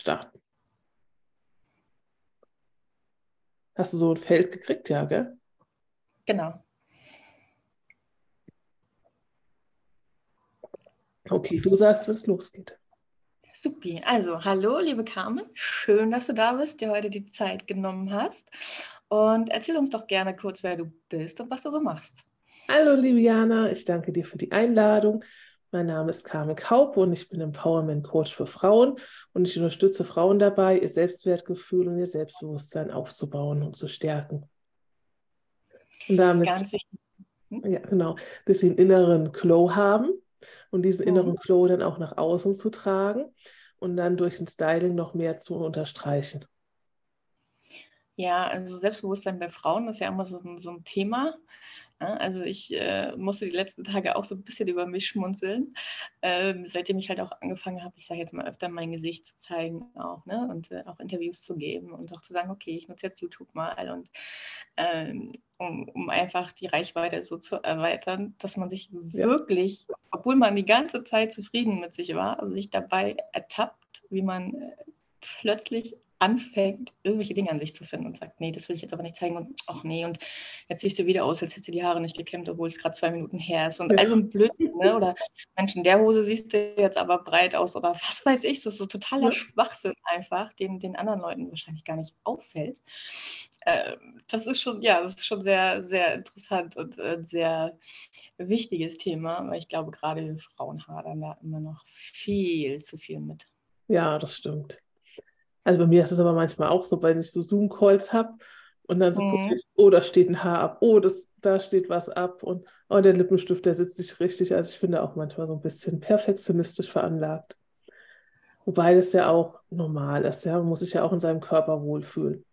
starten. Hast du so ein Feld gekriegt, ja, gell? Genau. Okay, du sagst, wenn es losgeht. Supi. Also, hallo, liebe Carmen. Schön, dass du da bist, dir heute die Zeit genommen hast. Und erzähl uns doch gerne kurz, wer du bist und was du so machst. Hallo, liebe Jana. Ich danke dir für die Einladung. Mein Name ist Carmen Kaup und ich bin Empowerment Coach für Frauen und ich unterstütze Frauen dabei, ihr Selbstwertgefühl und ihr Selbstbewusstsein aufzubauen und zu stärken. Und damit, Ganz wichtig. Hm? Ja, genau, dass sie einen inneren Glow haben und diesen mhm. inneren Glow dann auch nach außen zu tragen und dann durch ein Styling noch mehr zu unterstreichen. Ja, also Selbstbewusstsein bei Frauen ist ja immer so so ein Thema. Also ich äh, musste die letzten Tage auch so ein bisschen über mich schmunzeln, ähm, seitdem ich halt auch angefangen habe, ich sage jetzt mal öfter mein Gesicht zu zeigen auch, ne? Und äh, auch Interviews zu geben und auch zu sagen, okay, ich nutze jetzt YouTube mal und ähm, um, um, einfach die Reichweite so zu erweitern, dass man sich ja. wirklich, obwohl man die ganze Zeit zufrieden mit sich war, also sich dabei ertappt, wie man äh, plötzlich anfängt, irgendwelche Dinge an sich zu finden und sagt, nee, das will ich jetzt aber nicht zeigen und ach nee, und jetzt siehst du wieder aus, als hättest du die Haare nicht gekämmt, obwohl es gerade zwei Minuten her ist. Und ja. also ein Blödsinn, ne? Oder Mensch, in der Hose siehst du jetzt aber breit aus oder was weiß ich, so, so totaler ja. Schwachsinn einfach, den den anderen Leuten wahrscheinlich gar nicht auffällt. Äh, das ist schon, ja, das ist schon sehr, sehr interessant und ein sehr wichtiges Thema, weil ich glaube, gerade Frauen hadern da immer noch viel zu viel mit. Ja, das stimmt. Also bei mir ist es aber manchmal auch so, wenn ich so Zoom-Calls habe und dann so mhm. gucke ich, oh, da steht ein Haar ab, oh, das, da steht was ab und oh, der Lippenstift, der sitzt nicht richtig. Also ich finde auch manchmal so ein bisschen perfektionistisch veranlagt. Wobei das ja auch normal ist, ja. Man muss sich ja auch in seinem Körper wohlfühlen.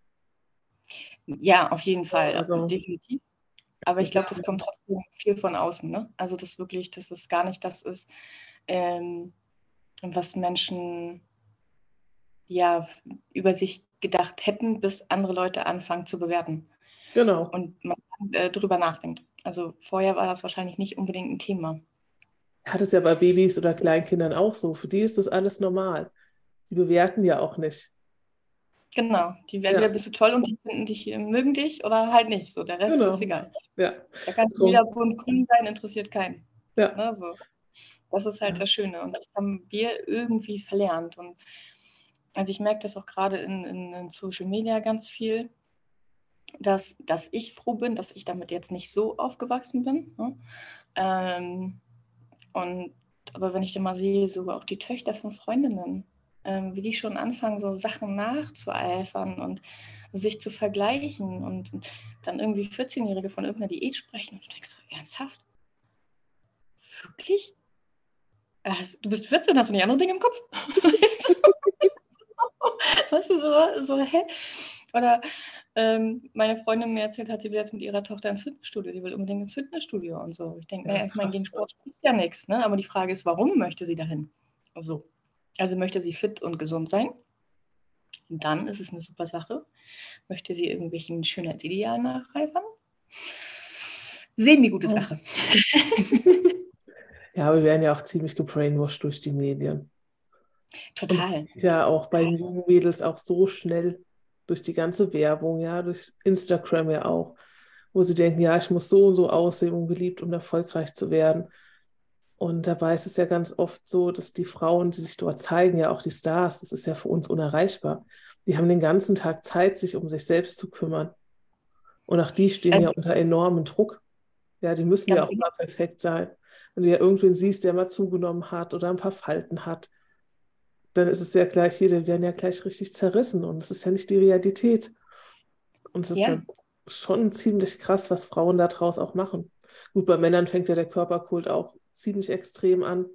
Ja, auf jeden Fall, also, definitiv. Aber ich glaube, das kommt trotzdem viel von außen. Ne? Also das wirklich, dass es gar nicht das ist, ähm, was Menschen ja über sich gedacht hätten, bis andere Leute anfangen zu bewerten. Genau. Und man äh, darüber nachdenkt. Also vorher war das wahrscheinlich nicht unbedingt ein Thema. Hat es ja bei Babys oder Kleinkindern auch so. Für die ist das alles normal. Die bewerten ja auch nicht. Genau, die werden ja. bist du toll und die finden dich, äh, mögen dich oder halt nicht. So, der Rest genau. ist egal. Ja. Da kannst du wieder bunt grün sein, interessiert keinen. Ja. Ne, so. Das ist halt ja. das Schöne und das haben wir irgendwie verlernt. Und also ich merke das auch gerade in, in, in, Social Media ganz viel, dass, dass ich froh bin, dass ich damit jetzt nicht so aufgewachsen bin. Ne? Ähm, und aber wenn ich dann mal sehe, so auch die Töchter von Freundinnen, ähm, wie die schon anfangen, so Sachen nachzueifern und sich zu vergleichen und, und dann irgendwie 14-Jährige von irgendeiner Diät sprechen und du denkst so, ernsthaft? Wirklich? Du bist 14, hast du nicht andere Dinge im Kopf? weißt du, so, so hä? Oder ähm, meine Freundin mir erzählt hat, sie will jetzt mit ihrer Tochter ins Fitnessstudio, die will unbedingt ins Fitnessstudio und so. Ich denke, ja, naja, ich meine, gegen Sport ist ja nichts, ne? aber die Frage ist, warum möchte sie dahin? So. Also möchte sie fit und gesund sein? Dann ist es eine super Sache. Möchte sie irgendwelchen Schönheitsidealen nachreifern? Semi-gute Sache. Ja, wir werden ja auch ziemlich gebrainwashed durch die Medien. Total. ja auch bei den jungen Mädels auch so schnell durch die ganze Werbung, ja, durch Instagram ja auch, wo sie denken, ja, ich muss so und so aussehen, um beliebt und erfolgreich zu werden. Und dabei ist es ja ganz oft so, dass die Frauen, die sich dort zeigen, ja auch die Stars, das ist ja für uns unerreichbar. Die haben den ganzen Tag Zeit, sich um sich selbst zu kümmern. Und auch die stehen also, ja unter enormem Druck. Ja, die müssen ja auch genau. immer perfekt sein. Wenn du ja irgendwen siehst, der mal zugenommen hat oder ein paar Falten hat, dann ist es ja gleich, die werden ja gleich richtig zerrissen und es ist ja nicht die Realität. Und es ist ja. dann schon ziemlich krass, was Frauen daraus auch machen. Gut, bei Männern fängt ja der Körperkult auch ziemlich extrem an,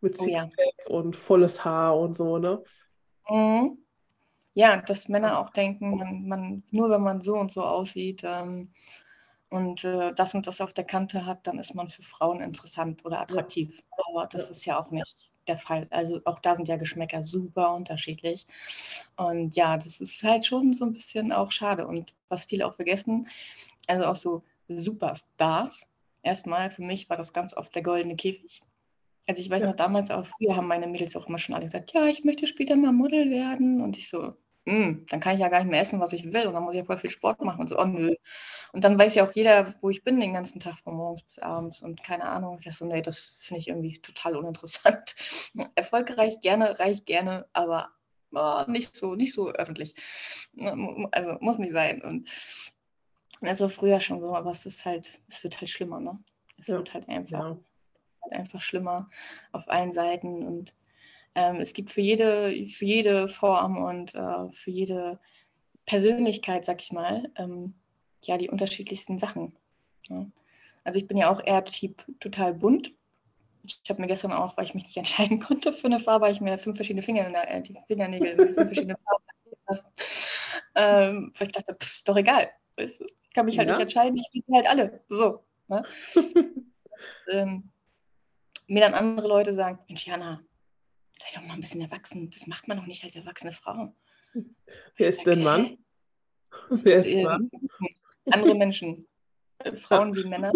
mit Sixpack oh, ja. und volles Haar und so, ne? Mhm. Ja, dass Männer auch denken, man, man, nur wenn man so und so aussieht ähm, und äh, das und das auf der Kante hat, dann ist man für Frauen interessant oder attraktiv. Ja. Aber das ja. ist ja auch nicht der Fall. Also auch da sind ja Geschmäcker super unterschiedlich. Und ja, das ist halt schon so ein bisschen auch schade. Und was viele auch vergessen, also auch so Superstars. Erstmal für mich war das ganz oft der goldene Käfig. Also ich weiß noch damals auch, früher haben meine Mädels auch immer schon alle gesagt, ja, ich möchte später mal Model werden. Und ich so, hm, dann kann ich ja gar nicht mehr essen, was ich will. Und dann muss ich ja voll viel Sport machen und so, oh nö. Und dann weiß ja auch jeder, wo ich bin den ganzen Tag von morgens bis abends und keine Ahnung. Ich so, nee, das finde ich irgendwie total uninteressant. Erfolgreich gerne, reich gerne, aber oh, nicht so, nicht so öffentlich. Also muss nicht sein. Und also früher schon so, aber es ist halt, es wird halt schlimmer, ne? Es ja. wird halt einfach. Ja halt einfach schlimmer auf allen Seiten. Und ähm, es gibt für jede, für jede Form und äh, für jede Persönlichkeit, sag ich mal, ähm, ja, die unterschiedlichsten Sachen. Ja. Also ich bin ja auch eher Typ total bunt. Ich habe mir gestern auch, weil ich mich nicht entscheiden konnte für eine Farbe, ich mir fünf verschiedene Finger, äh, die Fingernägel mit fünf verschiedenen Farben lassen. Ähm, weil ich dachte, pff, ist doch egal. Ich kann mich halt ja. nicht entscheiden, ich will halt alle. So. Ne? und, ähm, mir dann andere Leute sagen, Mensch, Jana, sei doch mal ein bisschen erwachsen. Das macht man doch nicht als erwachsene Frau. Wer ist denn Mann? Wer ist äh, Mann? Andere Menschen, äh, Frauen wie Männer.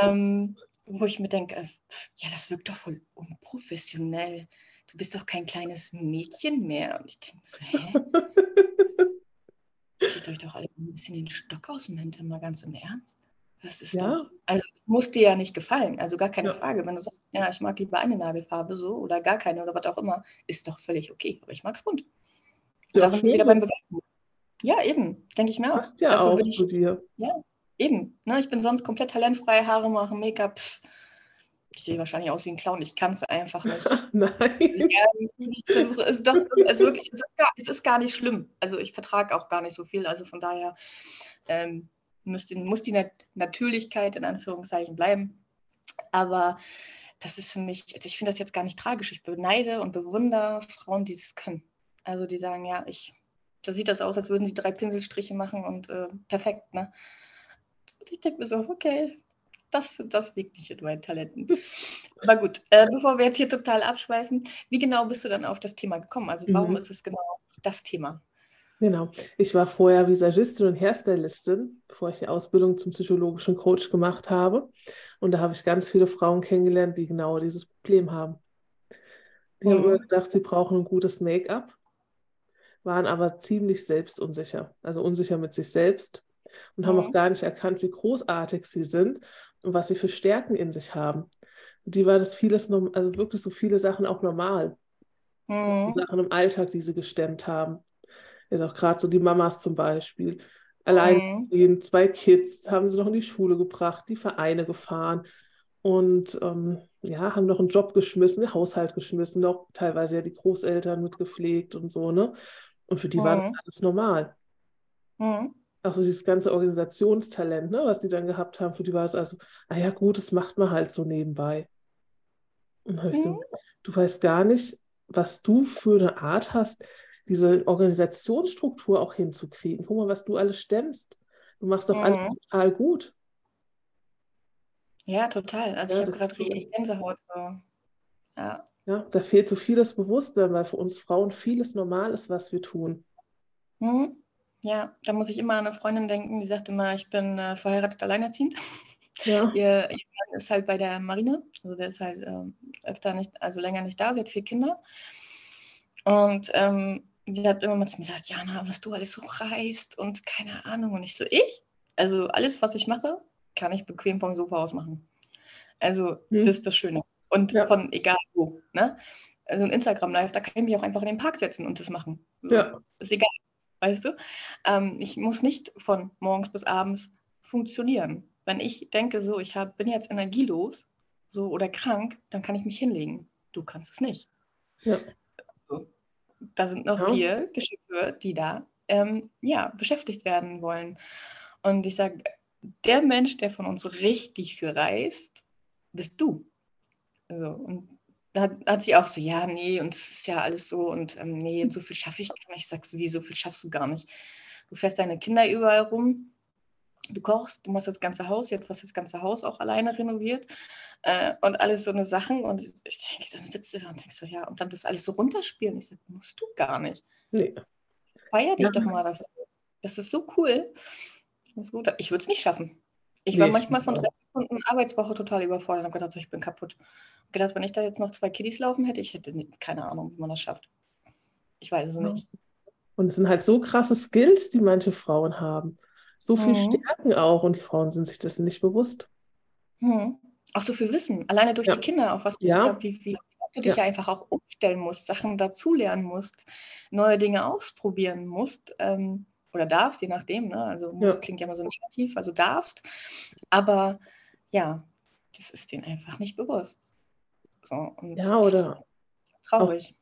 Ähm, wo ich mir denke, äh, ja, das wirkt doch voll unprofessionell. Du bist doch kein kleines Mädchen mehr. Und ich denke so, hä? Zieht euch doch alle ein bisschen den Stock aus dem Hintern, mal ganz im Ernst. Das ist ja. doch, also es muss dir ja nicht gefallen, also gar keine ja. Frage. Wenn du sagst, ja, ich mag lieber eine Nagelfarbe so oder gar keine oder was auch immer, ist doch völlig okay. Aber ich mag es bunt. Ja, da sind wir wieder beim Bewerten. Ja, eben, denke ich mir auch. Passt ja Dafür auch ich, zu dir. Ja, eben. Ne, ich bin sonst komplett talentfrei, Haare machen, Make-up. Ich sehe wahrscheinlich aus wie ein Clown, ich kann es einfach nicht. Nein. es, ist doch, es, wirklich, es, ist gar, es ist gar nicht schlimm. Also ich vertrage auch gar nicht so viel. Also von daher ähm, müsste, muss die Natürlichkeit in Anführungszeichen bleiben. Aber das ist für mich, also ich finde das jetzt gar nicht tragisch. Ich beneide und bewundere Frauen, die das können. Also die sagen, ja, ich, da sieht das aus, als würden sie drei Pinselstriche machen und äh, perfekt, ne? Und ich denke mir so, okay, das, das liegt nicht in meinen Talenten. Aber gut, äh, bevor wir jetzt hier total abschweifen, wie genau bist du dann auf das Thema gekommen? Also warum mhm. ist es genau das Thema? Genau. Ich war vorher Visagistin und Hairstylistin, bevor ich die Ausbildung zum psychologischen Coach gemacht habe. Und da habe ich ganz viele Frauen kennengelernt, die genau dieses Problem haben. Die mhm. haben immer gedacht, sie brauchen ein gutes Make-up, waren aber ziemlich selbstunsicher, also unsicher mit sich selbst und mhm. haben auch gar nicht erkannt, wie großartig sie sind und was sie für Stärken in sich haben. Die war das vieles, also wirklich so viele Sachen auch normal. Mhm. Sachen im Alltag, die sie gestemmt haben. Jetzt auch gerade so die Mamas zum Beispiel. Alleinerziehend, mhm. zwei Kids, haben sie noch in die Schule gebracht, die Vereine gefahren und ähm, ja, haben noch einen Job geschmissen, den Haushalt geschmissen, noch teilweise ja die Großeltern mitgepflegt und so, ne? Und für die mhm. war das mhm. alles normal. Mhm. Auch so dieses ganze Organisationstalent, ne, was die dann gehabt haben, für die war es also, ah ja, gut, das macht man halt so nebenbei. Und dann ich so, mhm. du weißt gar nicht, was du für eine Art hast, diese Organisationsstruktur auch hinzukriegen. Guck mal, was du alles stemmst. Du machst doch mhm. alles total gut. Ja, total. Also ja, ich habe gerade richtig Gänsehaut. Ja. ja, da fehlt so vieles Bewusstsein, weil für uns Frauen vieles normal ist, was wir tun. Mhm. Ja, da muss ich immer an eine Freundin denken, die sagt immer, ich bin äh, verheiratet alleinerziehend. Ja. ihr, ihr Mann ist halt bei der Marine, also der ist halt äh, öfter nicht, also länger nicht da, sie hat vier Kinder. Und ähm, sie hat immer mal zu mir gesagt, Jana, was du alles so reißt und keine Ahnung. Und ich so, ich? Also alles, was ich mache, kann ich bequem vom Sofa aus machen. Also hm. das ist das Schöne. Und ja. von egal wo. Ne? Also ein Instagram-Live, da kann ich mich auch einfach in den Park setzen und das machen. So, ja. Ist egal. Weißt du? Ähm, ich muss nicht von morgens bis abends funktionieren. Wenn ich denke, so, ich hab, bin jetzt energielos so, oder krank, dann kann ich mich hinlegen. Du kannst es nicht. Ja da sind noch ja. vier Geschäfte, die da ähm, ja, beschäftigt werden wollen. Und ich sage, der Mensch, der von uns richtig viel reist, bist du. Also, und da hat, hat, sie auch so, ja, nee, und es ist ja alles so und ähm, nee, so viel schaffe ich gar nicht. Ich sage so, wie, so viel schaffst du gar nicht. Du fährst deine Kinder überall rum, du kochst, du machst das ganze Haus, jetzt hast das ganze Haus auch alleine renoviert äh, und alles so eine Sachen. Und ich denke, dann sitzt du da und denkst so, ja, und dann das alles so runterspielen. Ich sage, musst du gar nicht. Nee. Feier dich ja. doch mal dafür. Das ist so cool. Das ist gut. Ich würde es nicht schaffen. Ich war nee, manchmal von Stunden Arbeitswoche total überfordert und habe gedacht, so, ich bin kaputt. Ich gedacht, wenn ich da jetzt noch zwei Kiddies laufen hätte, ich hätte keine Ahnung, wie man das schafft. Ich weiß es nicht. Und es sind halt so krasse Skills, die manche Frauen haben. So viel mhm. Stärken auch und die Frauen sind sich das nicht bewusst. Mhm. Auch so viel Wissen, alleine durch ja. die Kinder, auf was ja. wie, wie du dich ja. einfach auch umstellen musst, Sachen dazulernen musst, neue Dinge ausprobieren musst ähm, oder darfst, je nachdem. Ne? Also muss klingt ja immer so negativ, also darfst. Aber ja, das ist denen einfach nicht bewusst. So, ja, oder traurig.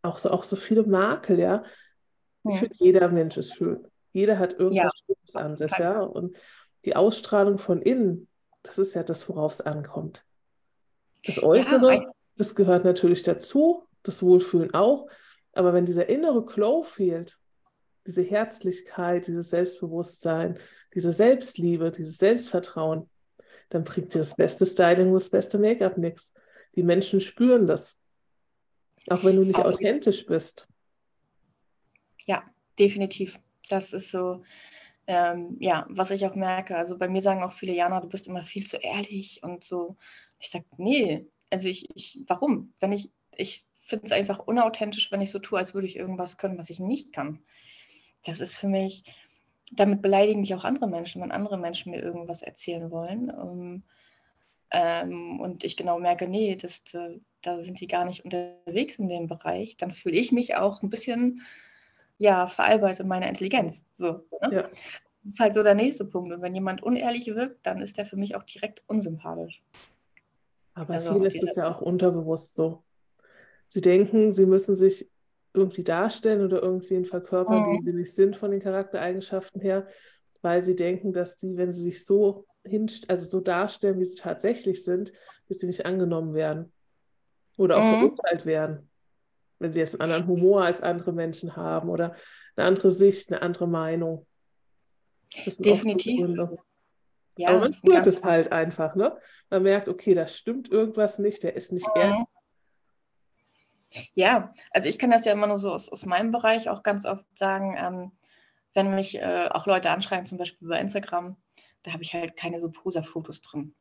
Auch, auch, so, auch so viele Makel, ja. Ich hm. finde, jeder Mensch ist schön. Jeder hat irgendwas ja. Schönes an sich, ja. Und die Ausstrahlung von innen, das ist ja das, worauf es ankommt. Das Äußere, ja, das gehört natürlich dazu, das Wohlfühlen auch. Aber wenn dieser innere Glow fehlt, diese Herzlichkeit, dieses Selbstbewusstsein, diese Selbstliebe, dieses Selbstvertrauen, dann bringt dir das beste Styling und das beste Make-up nichts. Die Menschen spüren das. Auch wenn du nicht also, authentisch bist. Ja, definitiv. Das ist so, ähm, ja, was ich auch merke. Also bei mir sagen auch viele, Jana, du bist immer viel zu ehrlich und so. Ich sage, nee, also ich, ich, warum? Wenn ich, ich finde es einfach unauthentisch, wenn ich so tue, als würde ich irgendwas können, was ich nicht kann. Das ist für mich, damit beleidigen mich auch andere Menschen, wenn andere Menschen mir irgendwas erzählen wollen. Um, ähm, ähm, und ich genau merke, nee, das, da, da sind die gar nicht unterwegs in dem Bereich, dann fühle ich mich auch ein bisschen ja, veralbert in meiner Intelligenz. So, ne? ja. Das ist halt so der nächste Punkt. Und wenn jemand unehrlich wirkt, dann ist der für mich auch direkt unsympathisch. Aber also viel ist es ja auch unterbewusst so. Sie denken, sie müssen sich irgendwie darstellen oder irgendwie verkörpern, mhm. die sie nicht sind von den Charaktereigenschaften her, weil sie denken, dass die, wenn sie sich so also so darstellen, wie sie tatsächlich sind, dass sie nicht angenommen werden oder auch mhm. verurteilt werden wenn sie jetzt einen anderen Humor als andere Menschen haben oder eine andere Sicht, eine andere Meinung. Definitiv. Ja, Aber man spürt es halt einfach, ne? Man merkt, okay, da stimmt irgendwas nicht, der ist nicht mhm. ehrlich. Ja, also ich kann das ja immer nur so aus, aus meinem Bereich auch ganz oft sagen, ähm, wenn mich äh, auch Leute anschreiben, zum Beispiel über Instagram, da habe ich halt keine so Poser-Fotos drin.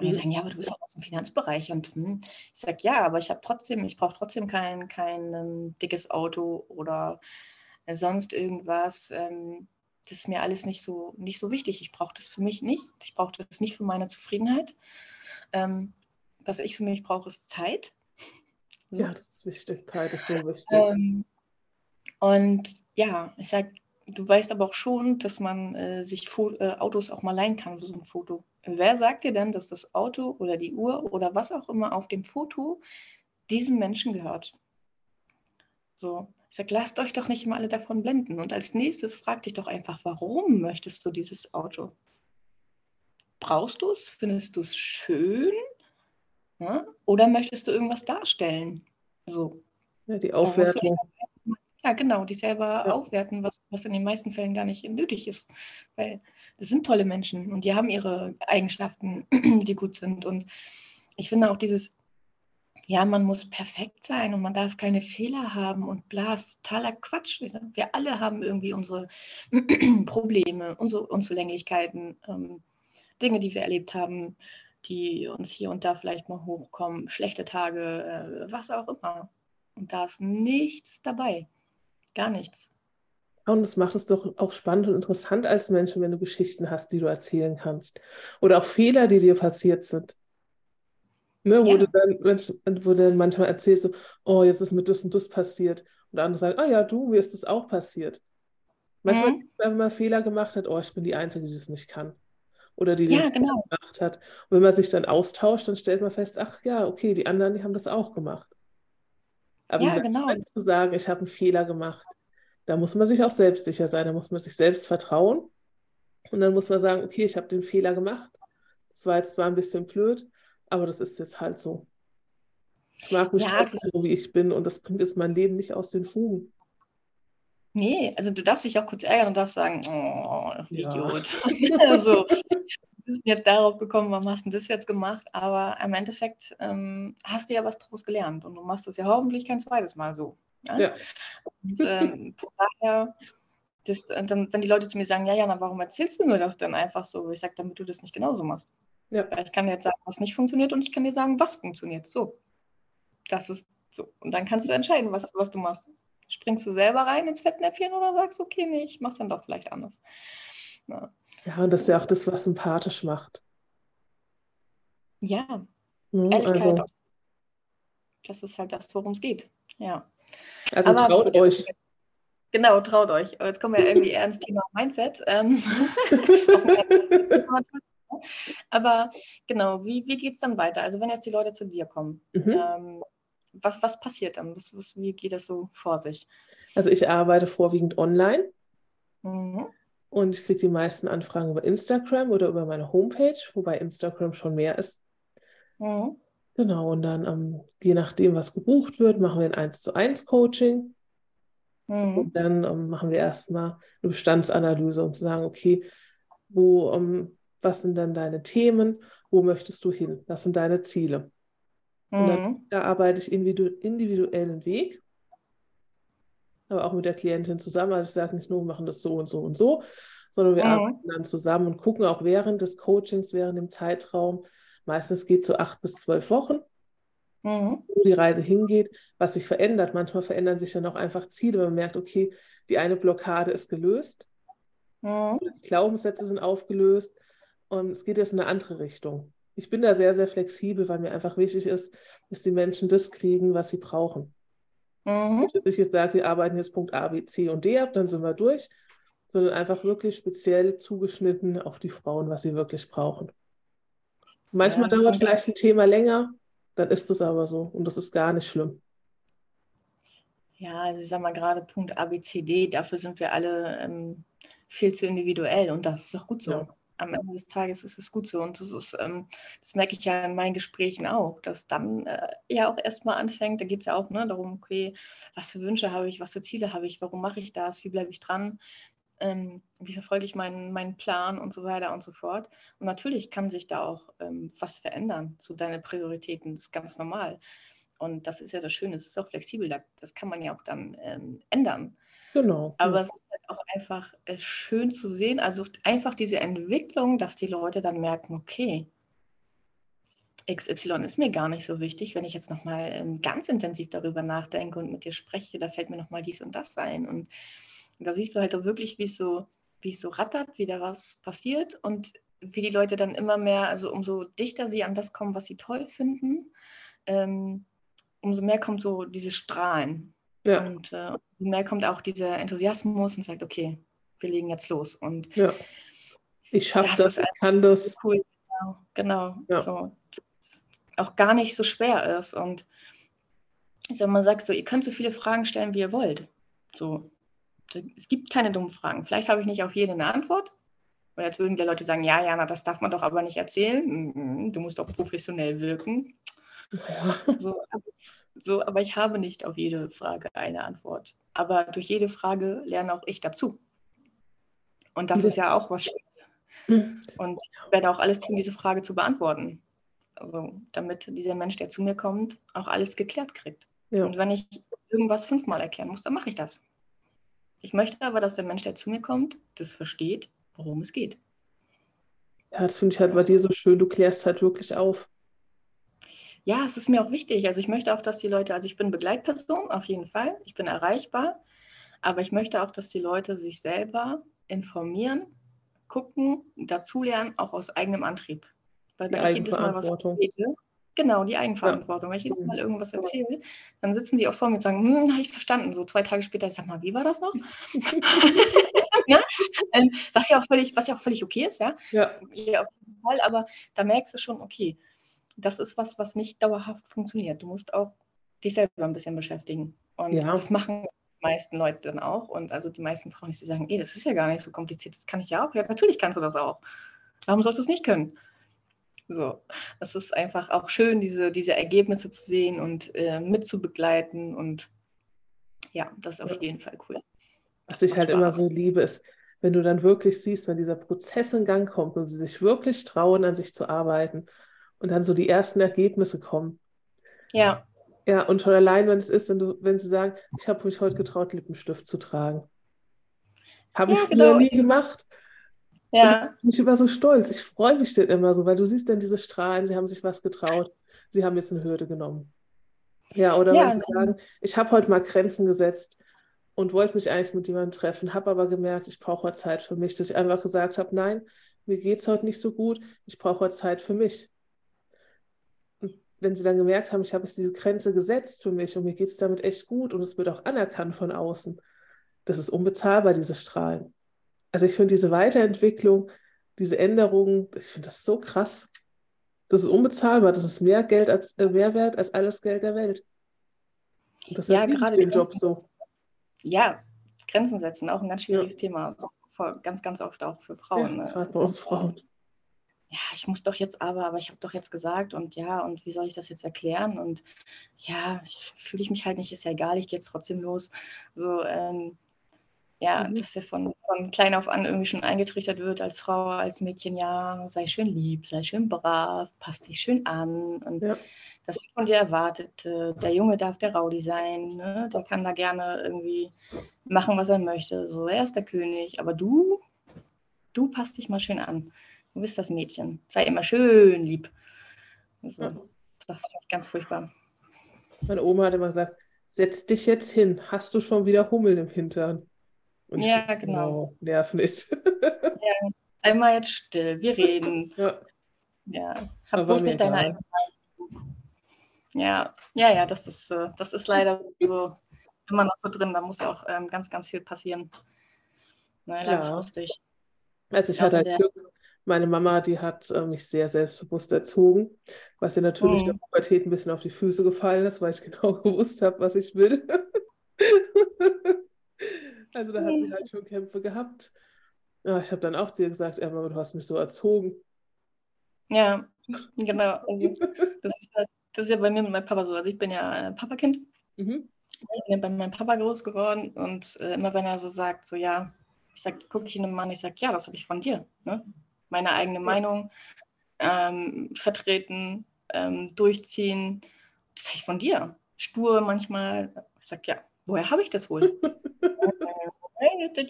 Und die mhm. sagen, ja, aber du bist auch aus dem Finanzbereich. Und hm, ich sage, ja, aber ich habe trotzdem, ich brauche trotzdem kein, kein ähm, dickes Auto oder äh, sonst irgendwas. Ähm, das ist mir alles nicht so, nicht so wichtig. Ich brauche das für mich nicht. Ich brauche das nicht für meine Zufriedenheit. Ähm, was ich für mich brauche, ist Zeit. So. Ja, das ist wichtig. Zeit ist so wichtig. Ähm, und ja, ich sage, du weißt aber auch schon, dass man äh, sich Fo äh, Autos auch mal leihen kann, so ein Foto. Wer sagt dir denn, dass das Auto oder die Uhr oder was auch immer auf dem Foto diesem Menschen gehört? So, ich sage, lasst euch doch nicht immer alle davon blenden. Und als nächstes frag dich doch einfach, warum möchtest du dieses Auto? Brauchst du es? Findest du es schön? Ja? Oder möchtest du irgendwas darstellen? So. Ja, die Aufwertung. Ja, genau, die selber ja. aufwerten, was, was in den meisten Fällen gar nicht nötig ist. Weil das sind tolle Menschen und die haben ihre Eigenschaften, die gut sind. Und ich finde auch dieses, ja, man muss perfekt sein und man darf keine Fehler haben und bla, ist totaler Quatsch. Wir alle haben irgendwie unsere Probleme, unsere Unzulänglichkeiten, ähm, Dinge, die wir erlebt haben, die uns hier und da vielleicht mal hochkommen, schlechte Tage, äh, was auch immer. Und da ist nichts dabei. Gar nichts. Und es macht es doch auch spannend und interessant als Mensch, wenn du Geschichten hast, die du erzählen kannst. Oder auch Fehler, die dir passiert sind. Ne, wo, ja. du dann, wo du dann manchmal erzählst, so, oh, jetzt ist mir das und das passiert. Und andere sagen, ah ja, du, mir ist das auch passiert. Manchmal, mhm. wenn man Fehler gemacht hat, oh, ich bin die Einzige, die das nicht kann. Oder die ja, den genau. gemacht hat. Und wenn man sich dann austauscht, dann stellt man fest, ach ja, okay, die anderen, die haben das auch gemacht. Aber ja, genau. zu sagen, ich habe einen Fehler gemacht, da muss man sich auch selbstsicher sein, da muss man sich selbst vertrauen. Und dann muss man sagen, okay, ich habe den Fehler gemacht. Das war jetzt zwar ein bisschen blöd, aber das ist jetzt halt so. Ich mag mich ja, so, wie ich bin und das bringt jetzt mein Leben nicht aus den Fugen. Nee, also du darfst dich auch kurz ärgern und darfst sagen, oh, Idiot. Ja. bist jetzt darauf gekommen, warum hast du das jetzt gemacht? Aber im Endeffekt ähm, hast du ja was daraus gelernt und du machst es ja hoffentlich kein zweites Mal so. Ja. ja. Und ähm, von daher, das, dann, wenn die Leute zu mir sagen, ja, Jana, warum erzählst du mir das denn einfach so? Ich sage, damit du das nicht genauso machst. Ja. Ich kann jetzt sagen, was nicht funktioniert und ich kann dir sagen, was funktioniert. So. Das ist so. Und dann kannst du entscheiden, was, was du machst. Springst du selber rein ins Fettnäpfchen oder sagst, okay, nee, ich mach's dann doch vielleicht anders. Ja. Ja, und das ist ja auch das, was sympathisch macht. Ja. Mhm, Ehrlichkeit. Also. Das ist halt das, worum es geht. Ja. Also Aber traut euch. Genau, traut euch. Aber jetzt kommen wir irgendwie eher ins Thema Mindset. Ähm, Aber genau, wie, wie geht es dann weiter? Also wenn jetzt die Leute zu dir kommen, mhm. ähm, was, was passiert dann? Was, was, wie geht das so vor sich? Also ich arbeite vorwiegend online mhm. Und ich kriege die meisten Anfragen über Instagram oder über meine Homepage, wobei Instagram schon mehr ist. Mhm. Genau, und dann ähm, je nachdem, was gebucht wird, machen wir ein 1 zu 1 Coaching. Mhm. Und dann ähm, machen wir erstmal eine Bestandsanalyse, um zu sagen, okay, wo, ähm, was sind dann deine Themen, wo möchtest du hin, was sind deine Ziele. Und dann mhm. da arbeite ich individu individuellen Weg, aber auch mit der Klientin zusammen. Also ich sage nicht nur, wir machen das so und so und so, sondern wir mhm. arbeiten dann zusammen und gucken auch während des Coachings, während dem Zeitraum, meistens geht es so acht bis zwölf Wochen, mhm. wo die Reise hingeht, was sich verändert. Manchmal verändern sich dann auch einfach Ziele, wenn man merkt, okay, die eine Blockade ist gelöst, mhm. die Glaubenssätze sind aufgelöst und es geht jetzt in eine andere Richtung. Ich bin da sehr, sehr flexibel, weil mir einfach wichtig ist, dass die Menschen das kriegen, was sie brauchen. Mhm. Dass ich jetzt sage, wir arbeiten jetzt Punkt A, B, C und D ab, dann sind wir durch, sondern einfach wirklich speziell zugeschnitten auf die Frauen, was sie wirklich brauchen. Manchmal ja, dauert vielleicht ein Thema länger, dann ist es aber so und das ist gar nicht schlimm. Ja, also ich sage mal gerade Punkt A, B, C, D, dafür sind wir alle ähm, viel zu individuell und das ist auch gut so. Ja am Ende des Tages ist es gut so. Und das ist, ähm, das merke ich ja in meinen Gesprächen auch, dass dann äh, ja auch erstmal anfängt, da geht es ja auch ne, darum, okay, was für Wünsche habe ich, was für Ziele habe ich, warum mache ich das, wie bleibe ich dran, ähm, wie verfolge ich meinen, meinen Plan und so weiter und so fort. Und natürlich kann sich da auch ähm, was verändern, so deine Prioritäten, das ist ganz normal. Und das ist ja das Schöne, es ist auch flexibel, das kann man ja auch dann ähm, ändern. Genau. Aber ja. es ist auch einfach äh, schön zu sehen, also einfach diese Entwicklung, dass die Leute dann merken, okay, XY ist mir gar nicht so wichtig, wenn ich jetzt nochmal ähm, ganz intensiv darüber nachdenke und mit dir spreche, da fällt mir nochmal dies und das ein. Und da siehst du halt auch wirklich, wie es so, es so rattert, wie da was passiert und wie die Leute dann immer mehr, also umso dichter sie an das kommen, was sie toll finden, ähm, umso mehr kommt so dieses Strahlen. Ja. Und äh, mehr kommt auch dieser Enthusiasmus und sagt, okay, wir legen jetzt los. Und ja. ich schaffe das, das ich kann das. Cool. Genau, genau. Ja. So, auch gar nicht so schwer ist. Und also man sagt so, ihr könnt so viele Fragen stellen, wie ihr wollt. So, es gibt keine dummen Fragen. Vielleicht habe ich nicht auf jede eine Antwort. Und jetzt würden die Leute sagen, ja, Jana, das darf man doch aber nicht erzählen. Mhm, du musst doch professionell wirken. Ja. So, so, aber ich habe nicht auf jede Frage eine Antwort. Aber durch jede Frage lerne auch ich dazu. Und das ja. ist ja auch was Schönes. Mhm. Und ich werde auch alles tun, diese Frage zu beantworten. Also, damit dieser Mensch, der zu mir kommt, auch alles geklärt kriegt. Ja. Und wenn ich irgendwas fünfmal erklären muss, dann mache ich das. Ich möchte aber, dass der Mensch, der zu mir kommt, das versteht, worum es geht. Ja, das finde ich halt bei dir so schön. Du klärst halt wirklich auf ja, es ist mir auch wichtig. Also ich möchte auch, dass die Leute, also ich bin Begleitperson auf jeden Fall, ich bin erreichbar, aber ich möchte auch, dass die Leute sich selber informieren, gucken, dazulernen, auch aus eigenem Antrieb. Weil wenn ich jedes Mal was erzähle, genau, die Eigenverantwortung. Ja. Wenn ich jedes Mal irgendwas erzähle, dann sitzen die auch vor mir und sagen, hm, habe ich verstanden. So zwei Tage später, ich sag mal, wie war das noch? ja? Ähm, was, ja auch völlig, was ja auch völlig okay ist, ja. Ja. ja auf jeden Fall, aber da merkst du schon, okay, das ist was, was nicht dauerhaft funktioniert. Du musst auch dich selber ein bisschen beschäftigen. Und ja. das machen die meisten Leute dann auch. Und also die meisten Frauen, die sagen, ey, das ist ja gar nicht so kompliziert, das kann ich ja auch. Ja, natürlich kannst du das auch. Warum sollst du es nicht können? So, es ist einfach auch schön, diese, diese Ergebnisse zu sehen und äh, mitzubegleiten. Und ja, das ist auf ja. jeden Fall cool. Was ich halt Spaß. immer so liebe, ist, wenn du dann wirklich siehst, wenn dieser Prozess in Gang kommt und sie sich wirklich trauen, an sich zu arbeiten und dann so die ersten Ergebnisse kommen. Ja. Ja, und schon allein, wenn es ist, wenn du, wenn sie sagen, ich habe mich heute getraut, Lippenstift zu tragen. Habe ja, ich früher genau. nie gemacht. Ja. Ich bin immer so stolz. Ich freue mich dann immer so, weil du siehst dann diese Strahlen, sie haben sich was getraut, sie haben jetzt eine Hürde genommen. Ja, oder Ja, wenn sie sagen, ich habe heute mal Grenzen gesetzt und wollte mich eigentlich mit jemandem treffen, habe aber gemerkt, ich brauche heute Zeit für mich, dass ich einfach gesagt habe, nein, mir geht es heute nicht so gut, ich brauche heute Zeit für mich. Wenn sie dann gemerkt haben, ich habe jetzt diese Grenze gesetzt für mich und mir geht es damit echt gut und es wird auch anerkannt von außen, das ist unbezahlbar, diese Strahlen. Also ich finde diese Weiterentwicklung, diese Änderungen, ich finde das so krass. Das ist unbezahlbar. Das ist mehr Geld als äh, mehr wert als alles Geld der Welt. Und deshalb Ja, gerade den Job so. Ja, Grenzen setzen, auch ein ganz Ja, schwieriges Thema. Also vor, ganz, ganz oft auch für ja, Frauen. Ne? Es gerade bei uns Frauen. Ja, ich muss doch jetzt aber, aber ich habe doch jetzt gesagt und ja, und wie soll ich das jetzt erklären? Und ja, fühle ich mich halt nicht, ist ja egal, ich gehe jetzt trotzdem los. So, ähm, ja, Mhm. dass ja von, von klein auf an irgendwie schon eingetrichtert wird als Frau, als Mädchen, ja, sei schön lieb, sei schön brav, passt dich schön an. Und Ja, das wird von dir erwartet. äh, Der Junge darf der Rowdy sein, ne? der kann da gerne irgendwie machen, was er möchte. So, er ist der König. Aber du, du passt dich mal schön an. Du bist das Mädchen. Sei immer schön lieb. Also, ja. das ist ganz furchtbar. Meine Oma hat immer gesagt, setz dich jetzt hin. Hast du schon wieder Hummeln im Hintern? Und ich Ja, genau. oh, nerv nicht. Ja, einmal jetzt still, wir reden. Ja, Ja, hab bloß nicht deine eigene. Ja, ja, ja, das ist, äh, das ist leider so immer noch so drin. Da muss auch ähm, ganz, ganz viel passieren. Ne, Ja, langfristig. also ich hatte halt. Glück. Meine Mama, die hat äh, mich sehr selbstbewusst erzogen, was ihr natürlich in der. Pubertät ein bisschen auf die Füße gefallen ist, weil ich genau gewusst habe, was ich will. Also da hat sie halt schon Kämpfe gehabt. Ja, ich habe dann auch zu ihr gesagt, ja, Mama, du hast mich so erzogen. Ja, genau. Also das ist, halt, das ist ja bei mir mit meinem Papa so. Also ich bin ja äh, Papakind. Mhm. Ich bin ja bei meinem Papa groß geworden und äh, immer wenn er so sagt, so ja, ich sag, guck ich ihn im Mann, ich sag, ja, das habe ich von dir. Ne? Meine eigene. Meinung ähm, vertreten, ähm, durchziehen, das habe ich von dir. Stur manchmal. Ich sag, ja, woher habe ich das wohl?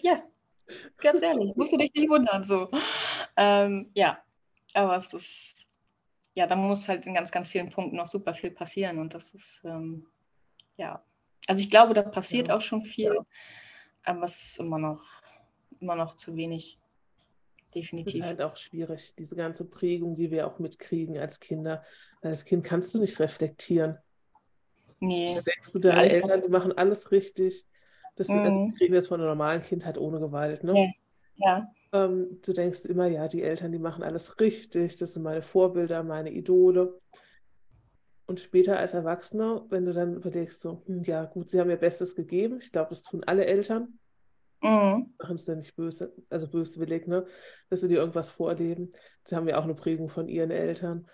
Ja, ganz ehrlich, musst du dich nicht wundern. So. Ähm, ja, aber es ist, ja, da muss halt in ganz, ganz vielen Punkten noch super viel passieren und das ist, ähm, ja. Also ich glaube, da passiert Ja. auch schon viel, aber es ist immer noch, immer noch zu wenig, Es ist definitiv. halt auch schwierig, diese ganze Prägung, die wir auch mitkriegen als Kinder. Als Kind kannst du nicht reflektieren. Da Nee, denkst du, deine alles Eltern, die machen alles richtig. Das sind, also wir Mhm. reden jetzt von einer normalen Kindheit ohne Gewalt, ne? Ja, ja, Ähm, du denkst immer, ja, die Eltern, die machen alles richtig, das sind meine Vorbilder, meine Idole. Und später als Erwachsener, wenn du dann überlegst, so, hm, ja, gut, sie haben ihr Bestes gegeben. Ich glaube, das tun alle Eltern. Mhm. Machen es dann nicht böse, also böswillig, ne? Dass sie dir irgendwas vorleben. Sie haben ja auch eine Prägung von ihren Eltern.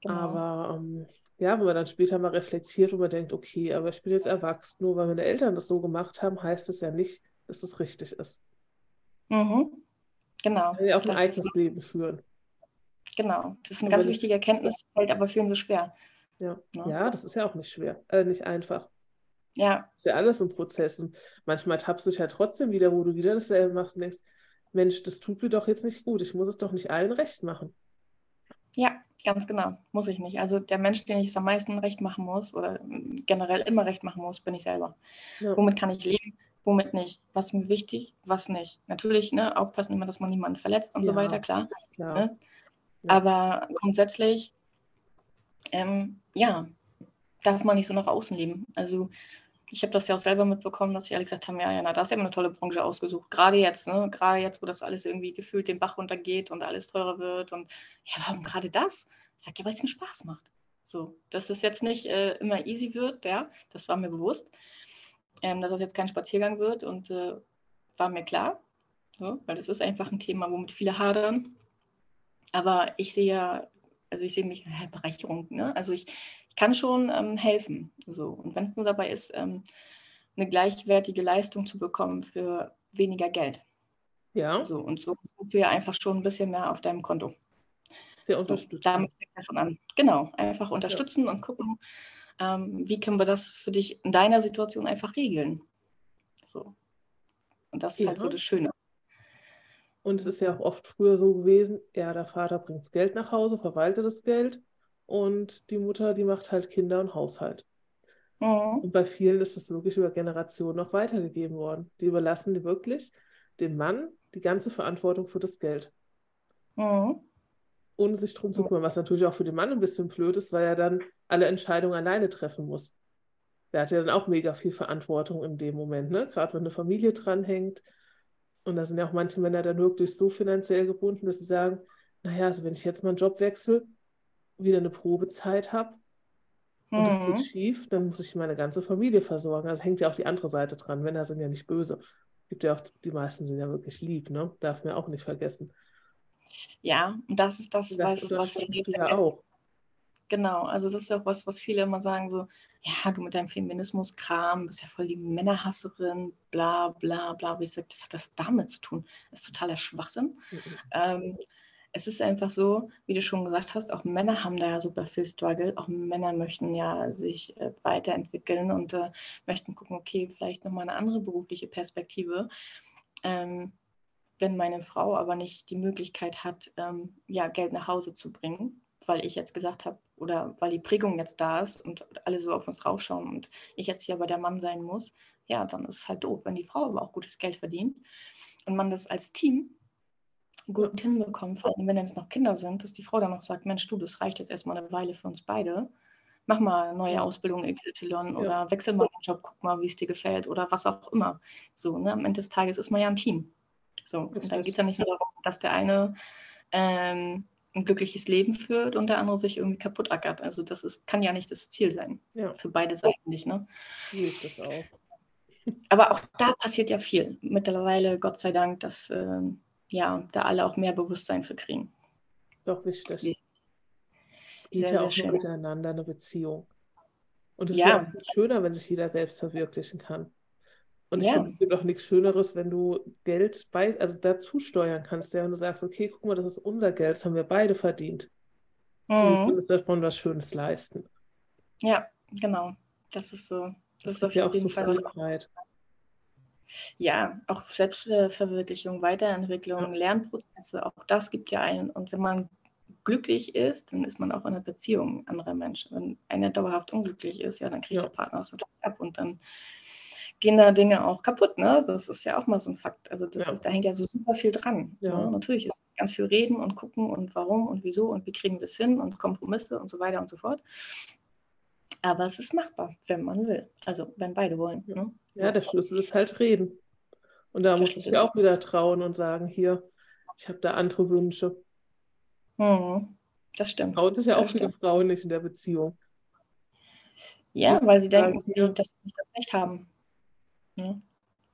genau. Aber ähm, ja, wenn man dann später mal reflektiert und man denkt, okay, aber ich bin jetzt erwachsen, nur weil meine Eltern das so gemacht haben, heißt das ja nicht, dass das richtig ist. Mhm. Genau, kann ja auch ein das eigenes Leben führen. genau. Das ist eine ganz wichtige Erkenntnis, fällt aber vielen so schwer. ja, Ne? ja, das ist ja auch nicht schwer, äh, nicht einfach. Ja, Ist ja alles ein Prozess. Und manchmal tappst du dich ja trotzdem wieder, wo du wieder dasselbe machst und denkst, Mensch, das tut mir doch jetzt nicht gut. Ich muss es doch nicht allen recht machen. ja, ganz genau. Muss ich nicht. Also der Mensch, den ich es am meisten recht machen muss oder generell immer recht machen muss, bin ich selber. Ja, Womit kann ich leben, womit nicht? Was ist mir wichtig, was nicht? Natürlich, ne, aufpassen immer, dass man niemanden verletzt und so weiter, ja, klar. klar. Ne? Ja, Aber grundsätzlich, ähm, ja, darf man nicht so nach außen leben. Also ich habe das ja auch selber mitbekommen, dass sie alle gesagt haben, ja, ja, na, da du ja eine tolle Branche ausgesucht. Gerade jetzt, ne? Gerade jetzt, wo das alles irgendwie gefühlt den Bach runtergeht und alles teurer wird. Und ja, warum gerade das? Ich sage, ja, weil es mir Spaß macht. So, dass es jetzt nicht äh, immer easy wird, ja, das war mir bewusst. Ähm, dass das jetzt kein Spaziergang wird und äh, war mir klar. So, weil das ist einfach ein Thema, womit viele hadern. Aber ich sehe ja, also ich sehe mich, äh, Bereicherung, ne? Also ich kann schon ähm, helfen. So. Und wenn es nur dabei ist, ähm, eine gleichwertige Leistung zu bekommen für weniger Geld. ja, So, und so hast du ja einfach schon ein bisschen mehr auf deinem Konto. sehr So, unterstützen. damit fängt ja schon an. Genau, einfach Ja, unterstützen und gucken, ähm, wie können wir das für dich in deiner Situation einfach regeln. So. Und das ist halt so ja. das Schöne. Und Und es ist ja auch oft früher so gewesen, ja, der Vater bringt das Geld nach Hause, verwaltet das Geld und die Mutter, die macht halt Kinder und Haushalt. Mhm. Und bei vielen ist das wirklich über Generationen noch weitergegeben worden. Die überlassen wirklich dem Mann die ganze Verantwortung für das Geld. Mhm. Ohne sich drum zu kümmern, was natürlich auch für den Mann ein bisschen blöd ist, weil er dann alle Entscheidungen alleine treffen muss. Der hat ja dann auch mega viel Verantwortung in dem Moment, ne? Gerade wenn eine Familie dranhängt. Und da sind ja auch manche Männer dann wirklich so finanziell gebunden, dass sie sagen, naja, also wenn ich jetzt mal einen Job wechsle, wieder eine Probezeit habe und mhm. das geht mhm. schief, dann muss ich meine ganze Familie versorgen. Also hängt ja auch die andere Seite dran. Männer sind ja nicht böse. Gibt ja auch, die meisten sind ja wirklich lieb, ne? Darf man auch nicht vergessen. Ja, und das ist das, was, was wir ja auch. Genau, also das ist auch was, was viele immer sagen, so, ja, du mit deinem Feminismus-Kram bist ja voll die Männerhasserin, bla bla bla. Wie sage, das hat das damit zu tun. Das ist totaler Schwachsinn. Mhm. Ähm, es ist einfach so, wie du schon gesagt hast, auch Männer haben da ja super viel Struggle. Auch Männer möchten ja sich äh, weiterentwickeln und äh, möchten gucken, okay, vielleicht nochmal eine andere berufliche Perspektive. Ähm, wenn meine Frau aber nicht die Möglichkeit hat, ähm, ja, Geld nach Hause zu bringen, weil ich jetzt gesagt habe, oder weil die Prägung jetzt da ist und alle so auf uns raufschauen und ich jetzt hier aber der Mann sein muss, ja, dann ist es halt doof, wenn die Frau aber auch gutes Geld verdient und man das als Team gut hinbekommt, vor allem wenn jetzt noch Kinder sind, dass die Frau dann noch sagt, Mensch, du, das reicht jetzt erstmal eine Weile für uns beide. Mach mal eine neue Ausbildung XY ja. oder wechsel mal den Job, guck mal, wie es dir gefällt oder was auch immer. So, ne? Am Ende des Tages ist man ja ein Team. So, und dann geht es ja nicht nur darum, dass der eine ähm, ein glückliches Leben führt und der andere sich irgendwie kaputt ackert. Also das ist, kann ja nicht das Ziel sein. Ja. Für beide Seiten nicht, ne? Ist das auch. Aber auch da passiert ja viel. Mittlerweile, Gott sei Dank, dass ähm, ja, da alle auch mehr Bewusstsein für kriegen. Ist auch wichtig. Ja. Es geht sehr, ja auch miteinander, eine Beziehung. Und es ja. ist ja auch schöner, wenn sich jeder selbst verwirklichen kann. Und ich ja. finde, es gibt auch nichts Schöneres, wenn du Geld bei, also dazu steuern kannst, ja, und du sagst, okay, guck mal, das ist unser Geld, das haben wir beide verdient. Mhm. Und du kannst davon was Schönes leisten. Ja, genau. Das ist so. Das, das ist auf ja auch jeden Fall Freiheit. Ja, auch Selbstverwirklichung, Weiterentwicklung, ja. Lernprozesse, auch das gibt ja einen. Und wenn man glücklich ist, dann ist man auch in einer Beziehung anderer Menschen. Wenn einer dauerhaft unglücklich ist, ja, dann kriegt ja. der Partner das ab und dann gehen da Dinge auch kaputt. Ne? Das ist ja auch mal so ein Fakt. Also das ja. ist, da hängt ja so super viel dran. Ja. Ne? Natürlich ist ganz viel reden und gucken und warum und wieso und wie kriegen wir das hin und Kompromisse und so weiter und so fort. Aber es ist machbar, wenn man will. Also wenn beide wollen. Ne? Ja, der Schlüssel ist halt reden. Und da muss ich mir auch wieder trauen und sagen, hier, ich habe da andere Wünsche. Hm, das stimmt. Traut sich ja auch viele Frauen nicht in der Beziehung. Ja, weil sie denken, dass sie nicht das Recht haben. Ne?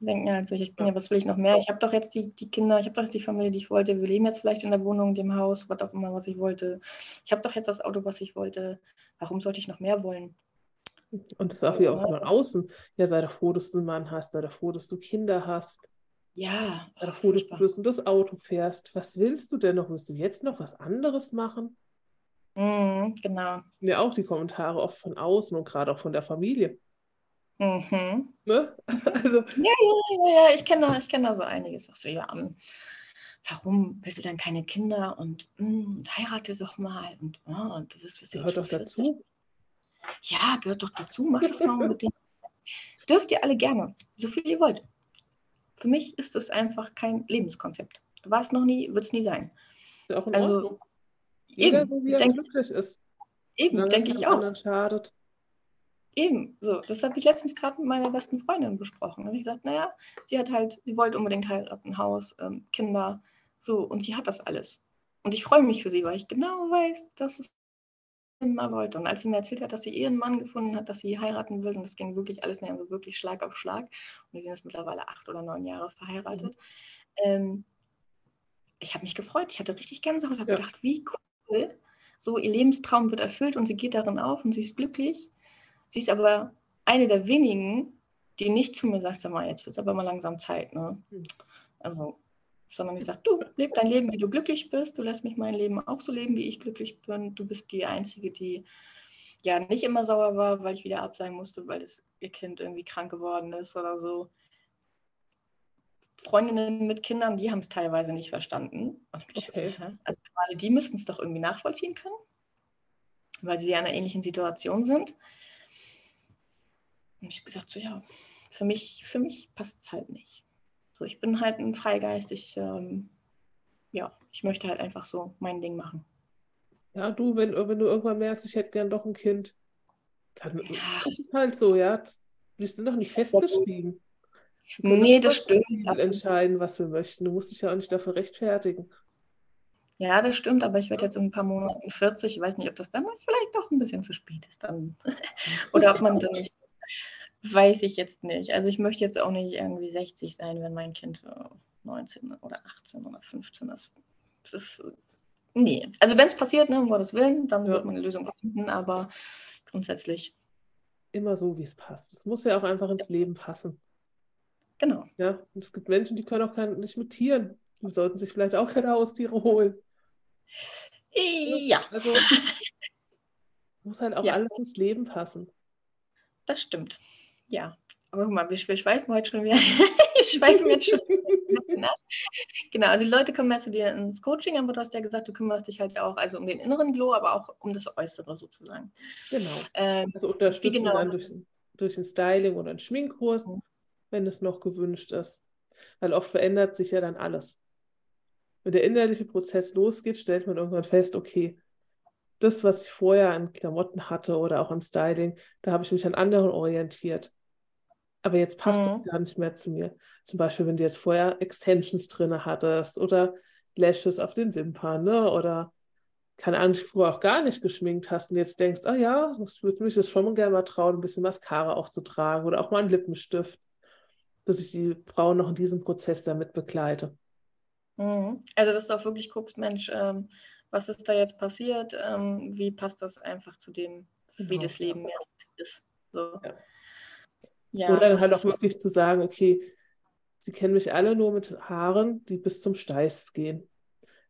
Denken ja natürlich, ich bin ja, was will ich noch mehr? Ich habe doch jetzt die, die Kinder, ich habe doch jetzt die Familie, die ich wollte. Wir leben jetzt vielleicht in der Wohnung, dem Haus, was auch immer, was ich wollte. Ich habe doch jetzt das Auto, was ich wollte. Warum sollte ich noch mehr wollen? Und das ist auch wieder auch von außen. Ja, sei doch froh, dass du einen Mann hast, sei doch froh, dass du Kinder hast. Ja. Sei doch froh, dass du das, das Auto fährst. Was willst du denn noch? Willst du jetzt noch was anderes machen? Mm, genau. Ja, auch die Kommentare oft von außen und gerade auch von der Familie. Mhm. Ne? Also, ja, ja, ja, ja, ich kenne da, kenn da so einiges. Auch so, ja, um, warum willst du dann keine Kinder und, mm, heirate doch mal und, oh, und du wirst was Gehört doch dazu. Ja, gehört doch dazu. Mach das mal unbedingt. Dürft ihr alle gerne, so viel ihr wollt. Für mich ist das einfach kein Lebenskonzept. War es noch nie, wird es nie sein. Ist auch in also, Ordnung. Jeder eben, so wie er denk, glücklich ist. Eben, denke ich auch. Schadet. Eben, so. Das habe ich letztens gerade mit meiner besten Freundin besprochen. Habe ich gesagt, naja, sie hat halt, sie wollte unbedingt heiraten, Haus, ähm, Kinder, so, und sie hat das alles. Und ich freue mich für sie, weil ich genau weiß, dass es immer wollte. Und als sie mir erzählt hat, dass sie ihren Mann gefunden hat, dass sie heiraten will, und das ging wirklich alles näher, also wirklich Schlag auf Schlag, und die sind jetzt mittlerweile acht oder neun Jahre verheiratet, mhm. ähm, ich habe mich gefreut, ich hatte richtig Gänsehaut, habe ja. gedacht, wie cool, so ihr Lebenstraum wird erfüllt und sie geht darin auf und sie ist glücklich. Sie ist aber eine der wenigen, die nicht zu mir sagt, sag mal, jetzt wird es aber mal langsam Zeit. Ne? Hm. Also, sondern die sagt, du leb dein Leben, wie du glücklich bist, du lässt mich mein Leben auch so leben, wie ich glücklich bin. Du bist die Einzige, die ja nicht immer sauer war, weil ich wieder absagen musste, weil das, ihr Kind irgendwie krank geworden ist oder so. Freundinnen mit Kindern, die haben es teilweise nicht verstanden. Okay. Also gerade die müssten es doch irgendwie nachvollziehen können, weil sie ja in einer ähnlichen Situation sind. Und ich habe gesagt, so ja, für mich, für mich passt es halt nicht. So, ich bin halt ein Freigeist, ich, ähm, ja, ich möchte halt einfach so mein Ding machen. Ja, du, wenn, wenn du irgendwann merkst, ich hätte gern doch ein Kind, dann ja. ist es halt so, ja. Wir sind doch nicht festgeschrieben. Nee, das stimmt. entscheiden, was wir möchten. Du musst dich ja auch nicht dafür rechtfertigen. Ja, das stimmt, aber ich werde jetzt in ein paar Monaten 40. Ich weiß nicht, ob das dann vielleicht doch ein bisschen zu spät ist dann. Oder ob man dann nicht. Weiß ich jetzt nicht. Also ich möchte jetzt auch nicht irgendwie 60 sein, wenn mein Kind 19 oder 18 oder 15 ist. Das ist nee. Also wenn es passiert, ne, um Gottes Willen, dann ja. wird man eine Lösung finden, aber grundsätzlich. Immer so, wie es passt. Es muss ja auch einfach ins Leben passen. Genau. Ja, und es gibt Menschen, die können auch kein, nicht mit Tieren. Die sollten sich vielleicht auch keine Haustiere holen. Ja. Also muss halt auch ja. alles ins Leben passen. Das stimmt. Ja. Aber guck mal, wir, wir schweifen heute schon wieder. wir schweifen jetzt schon wieder. Genau, also die Leute kommen mehr zu dir ins Coaching, aber du hast ja gesagt, du kümmerst dich halt auch also um den inneren Glow, aber auch um das Äußere sozusagen. Genau. Ähm, also unterstützen genau? dann durch, durch ein Styling oder einen Schminkkurs. Mhm wenn es noch gewünscht ist. Weil oft verändert sich ja dann alles. Wenn der innerliche Prozess losgeht, stellt man irgendwann fest, okay, das, was ich vorher an Klamotten hatte oder auch an Styling, da habe ich mich an anderen orientiert. Aber jetzt passt es mhm. gar nicht mehr zu mir. Zum Beispiel, wenn du jetzt vorher Extensions drin hattest oder Lashes auf den Wimpern, ne? Oder keine Ahnung, früher auch gar nicht geschminkt hast und jetzt denkst, ah oh ja, ich würde mich das schon gerne mal trauen, ein bisschen Mascara aufzutragen oder auch mal einen Lippenstift dass ich die Frau noch in diesem Prozess damit begleite. Mhm. Also, dass du auch wirklich guckst, Mensch, ähm, was ist da jetzt passiert? Ähm, wie passt das einfach zu dem, genau. wie das Leben jetzt ist? So. Ja. Ja, Oder halt auch wirklich zu sagen, okay, sie kennen mich alle nur mit Haaren, die bis zum Steiß gehen.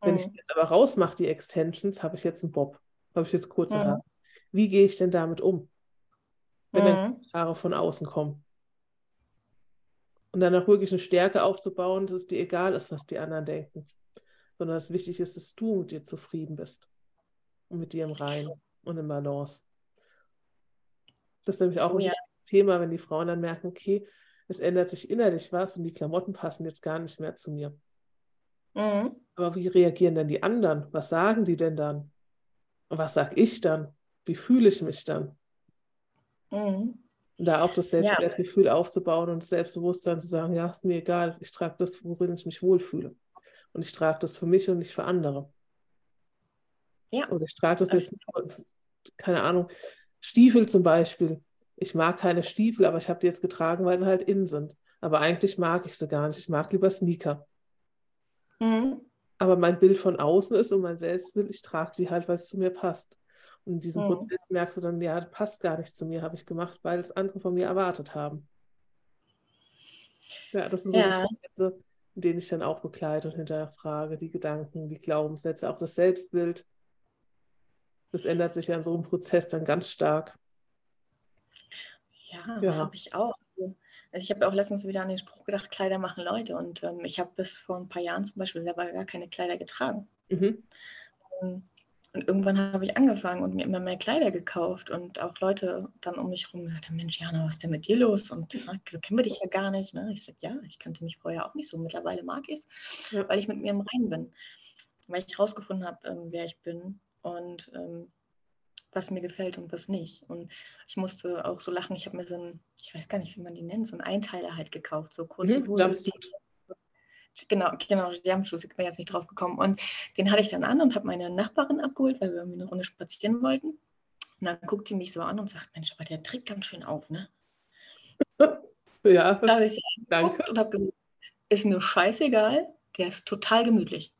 Wenn mhm. ich jetzt aber rausmache, die Extensions, habe ich jetzt einen Bob, habe ich jetzt kurze mhm. Haare. Wie gehe ich denn damit um, wenn mhm. dann Haare von außen kommen? Und dann auch wirklich eine Stärke aufzubauen, dass es dir egal ist, was die anderen denken. Sondern es wichtig ist, dass du mit dir zufrieden bist. Und mit dir im Rein und im Balance. Das ist nämlich auch oh, ein ja. Thema, wenn die Frauen dann merken, okay, es ändert sich innerlich was und die Klamotten passen jetzt gar nicht mehr zu mir. Mhm. Aber wie reagieren denn die anderen? Was sagen die denn dann? Und was sage ich dann? Wie fühle ich mich dann? Mhm. Und da auch das Selbstwertgefühl ja. aufzubauen und das Selbstbewusstsein zu sagen, ja, ist mir egal, ich trage das, worin ich mich wohlfühle. Und ich trage das für mich und nicht für andere. Ja. Und ich trage das jetzt, keine Ahnung, Stiefel zum Beispiel. Ich mag keine Stiefel, aber ich habe die jetzt getragen, weil sie halt innen sind. Aber eigentlich mag ich sie gar nicht. Ich mag lieber Sneaker. Mhm. Aber mein Bild von außen ist und mein Selbstbild, ich trage die halt, weil es zu mir passt. Und in diesem mhm. Prozess merkst du dann, ja, das passt gar nicht zu mir, habe ich gemacht, weil es andere von mir erwartet haben. Ja, das sind so ja. Prozesse, in denen ich dann auch begleite und hinterfrage, die Gedanken, die Glaubenssätze, auch das Selbstbild. Das ändert sich ja in so einem Prozess dann ganz stark. Ja, ja. das habe ich auch. Also ich habe auch letztens wieder an den Spruch gedacht, Kleider machen Leute. Und ähm, ich habe bis vor ein paar Jahren zum Beispiel selber gar keine Kleider getragen. Mhm. Und irgendwann habe ich angefangen und mir immer mehr Kleider gekauft und auch Leute dann um mich herum gesagt haben, Mensch, Jana, was ist denn mit dir los? Und so kennen wir dich ja gar nicht. Ne? Ich sage, ja, ich kannte mich vorher auch nicht so. Mittlerweile mag ich es, ja. weil ich mit mir im Reinen bin. Weil ich herausgefunden habe, ähm, wer ich bin und ähm, was mir gefällt und was nicht. Und ich musste auch so lachen. Ich habe mir so ein, ich weiß gar nicht, wie man die nennt, so einen Einteiler halt gekauft, so kurze mhm, genau, genau, Jamschuss, ich bin jetzt nicht drauf gekommen. Und den hatte ich dann an und habe meine Nachbarin abgeholt, weil wir irgendwie eine Runde spazieren wollten. Und dann guckt sie mich so an und sagt, Mensch, aber der trägt ganz schön auf, ne? Ja, da habe ich danke. Und habe gesagt, ist mir scheißegal, der ist total gemütlich.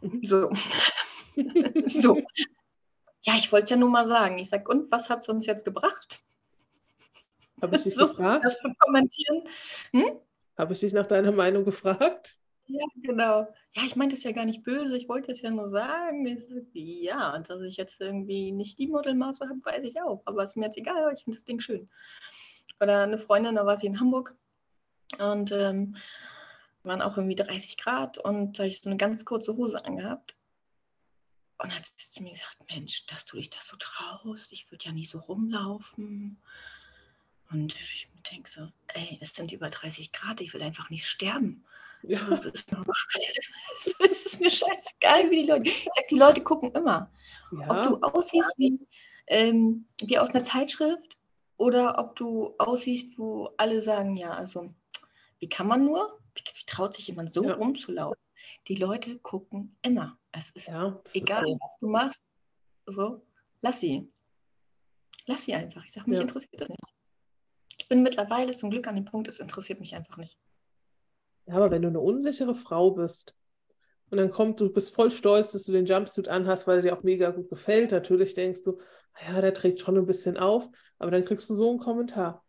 Mhm. So. so. Ja, ich wollte es ja nur mal sagen. Ich sage, und was hat es uns jetzt gebracht? Habe ich dich so, gefragt? Das zu kommentieren. Hm? Habe ich dich nach deiner Meinung gefragt? Ja, genau. Ja, ich meine das ja gar nicht böse, ich wollte es ja nur sagen. Ich, ja, dass ich jetzt irgendwie nicht die Modelmaße habe, weiß ich auch. Aber ist mir jetzt egal, ich finde das Ding schön. Oder eine Freundin, da war sie in Hamburg und ähm, waren auch irgendwie 30 Grad und da habe ich so eine ganz kurze Hose angehabt. Und dann hat sie zu mir gesagt, Mensch, dass du dich das so traust, ich würde ja nie so rumlaufen. Und ich denke so, ey, es sind über 30 Grad, ich will einfach nicht sterben. Ja. So, das, ist mir, das ist mir scheißegal, wie die Leute. Ich sag, die Leute gucken immer. Ja. Ob du aussiehst wie, ähm, wie aus einer Zeitschrift oder ob du aussiehst, wo alle sagen, ja, also wie kann man nur? Wie, wie traut sich jemand so ja. rumzulaufen? Die Leute gucken immer. Es ist ja, egal, ist so. was du machst. So, lass sie. Lass sie einfach. Ich sage, mich ja. interessiert das nicht. Ich bin mittlerweile zum Glück an dem Punkt, es interessiert mich einfach nicht. Ja, aber wenn du eine unsichere Frau bist und dann kommt, du bist voll stolz, dass du den Jumpsuit anhast, weil er dir auch mega gut gefällt. Natürlich denkst du, ja, der trägt schon ein bisschen auf, aber dann kriegst du so einen Kommentar.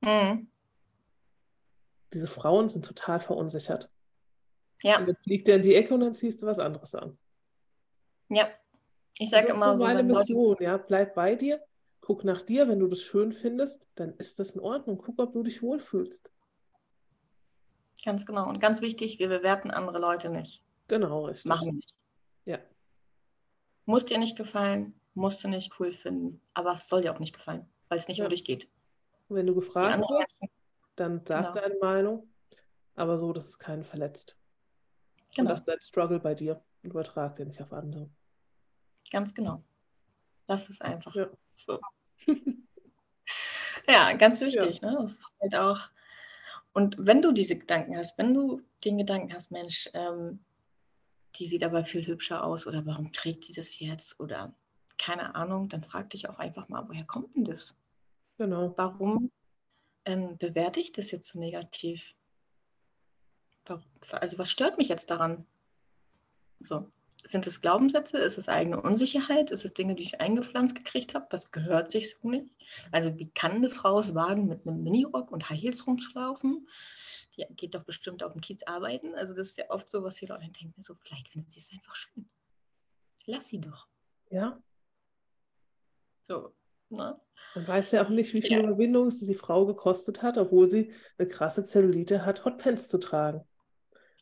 Mhm. Diese Frauen sind total verunsichert. Ja. Und dann fliegt er in die Ecke und dann ziehst du was anderes an. Ja. Ich sage immer so. Meine Mission, ja. Bleib bei dir, guck nach dir. Wenn du das schön findest, dann ist das in Ordnung. Guck, ob du dich wohlfühlst. Ganz genau. Und ganz wichtig, wir bewerten andere Leute nicht. Genau, richtig. Machen wir nicht. Ja. Muss dir nicht gefallen, musst du nicht cool finden, aber es soll dir auch nicht gefallen, weil es nicht ja. um dich geht. wenn du gefragt wirst, dann sag genau. deine Meinung, aber so, dass es keinen verletzt. Genau. Und das ist dein Struggle bei dir. Übertrag den nicht auf andere. Ganz genau. Das ist einfach ja. so. ja, ganz wichtig. Ja. Ne? Das ist halt auch. Und wenn du diese Gedanken hast, wenn du den Gedanken hast, Mensch, ähm, die sieht aber viel hübscher aus oder warum trägt die das jetzt oder keine Ahnung, dann frag dich auch einfach mal, woher kommt denn das? Genau. Warum ähm, bewerte ich das jetzt so negativ? Also was stört mich jetzt daran? So. Sind es Glaubenssätze? Ist es eigene Unsicherheit? Ist es Dinge, die ich eingepflanzt gekriegt habe? Das gehört sich so nicht. Also wie kann eine Frau es wagen, mit einem Minirock und High Heels rumzulaufen? Die geht doch bestimmt auf dem Kiez arbeiten. Also das ist ja oft so, was die Leute denken, so vielleicht findet sie es einfach schön. Lass sie doch. Ja. So, ne? Man weiß ja auch nicht, wie viel ja. Überwindung es die Frau gekostet hat, obwohl sie eine krasse Zellulite hat, Hotpants zu tragen.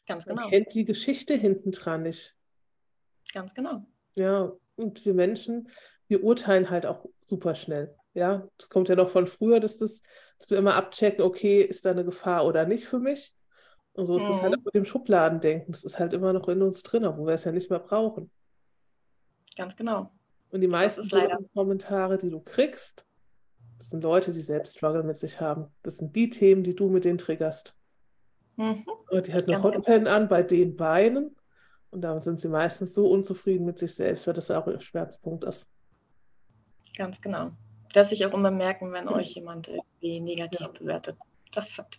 Ganz genau. Man kennt die Geschichte hinten dran nicht. Ganz genau. Ja, und wir Menschen, wir urteilen halt auch super schnell. Ja, das kommt ja noch von früher, dass, das, dass wir immer abchecken, okay, ist da eine Gefahr oder nicht für mich? Und so ist es halt mhm. auch mit dem Schubladendenken. Das ist halt immer noch in uns drin, wo wir es ja nicht mehr brauchen. Ganz genau. Und die meisten Kommentare, die du kriegst, das sind Leute, die selbst Struggle mit sich haben. Das sind die Themen, die du mit denen triggerst. Mhm. Und die hat eine genau. an bei den Beinen. Und damit sind sie meistens so unzufrieden mit sich selbst, weil das auch ihr Schmerzpunkt ist. Ganz genau. Dass ich auch immer merken, wenn euch jemand irgendwie negativ ja. bewertet. Das hat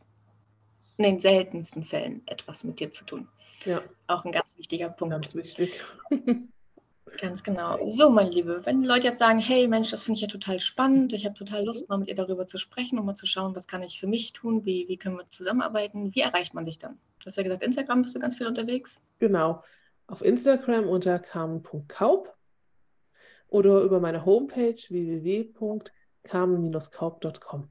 in den seltensten Fällen etwas mit dir zu tun. Ja. Auch ein ganz wichtiger Punkt. Ganz wichtig. Ganz genau. So, meine Liebe, wenn die Leute jetzt sagen, hey Mensch, das finde ich ja total spannend, ich habe total Lust, mal mit ihr darüber zu sprechen, um mal zu schauen, was kann ich für mich tun, wie, wie können wir zusammenarbeiten, wie erreicht man dich dann? Du hast ja gesagt, Instagram bist du ganz viel unterwegs. Genau. Auf Instagram unter carmen.kaup oder über meine Homepage www.carmen-kaup.com.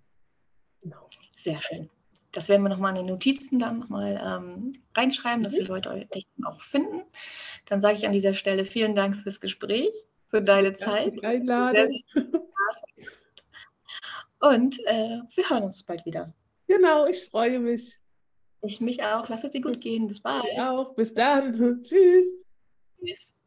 Genau. Sehr schön das werden wir nochmal in den Notizen dann nochmal ähm, reinschreiben, dass die mhm. Leute dich auch finden. Dann sage ich an dieser Stelle vielen Dank fürs Gespräch, für deine Zeit. Einladung. Und äh, wir hören uns bald wieder. Genau, ich freue mich. Ich mich auch. Lass es dir gut gehen. Bis bald. Ich auch. Bis dann. Tschüss. Tschüss.